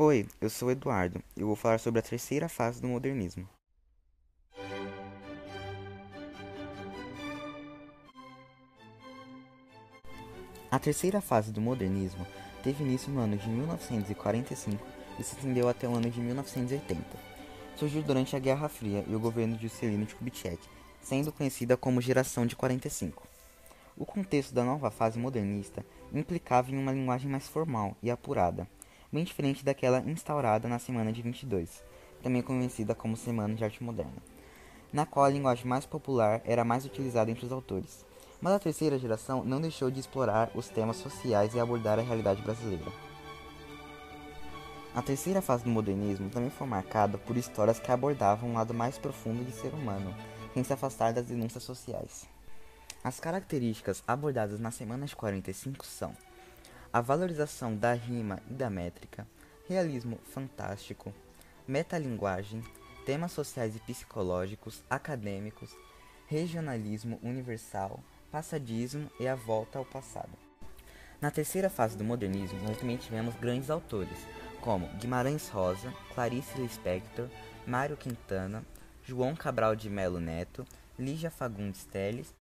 Oi, eu sou Eduardo e vou falar sobre a terceira fase do modernismo. A terceira fase do modernismo teve início no ano de 1945 e se estendeu até o ano de 1980. Surgiu durante a Guerra Fria e o governo de Juscelino Kubitschek, sendo conhecida como Geração de 45. O contexto da nova fase modernista implicava em uma linguagem mais formal e apurada, bem diferente daquela instaurada na Semana de 22, também conhecida como Semana de Arte Moderna, na qual a linguagem mais popular era mais utilizada entre os autores. Mas a terceira geração não deixou de explorar os temas sociais e abordar a realidade brasileira. A terceira fase do modernismo também foi marcada por histórias que abordavam um lado mais profundo de ser humano, sem se afastar das denúncias sociais. As características abordadas na semana de 45 são a valorização da rima e da métrica, realismo fantástico, metalinguagem, temas sociais e psicológicos, acadêmicos, regionalismo universal, passadismo e a volta ao passado. Na terceira fase do modernismo, nós também tivemos grandes autores, como Guimarães Rosa, Clarice Lispector, Mário Quintana, João Cabral de Melo Neto, Lígia Fagundes Teles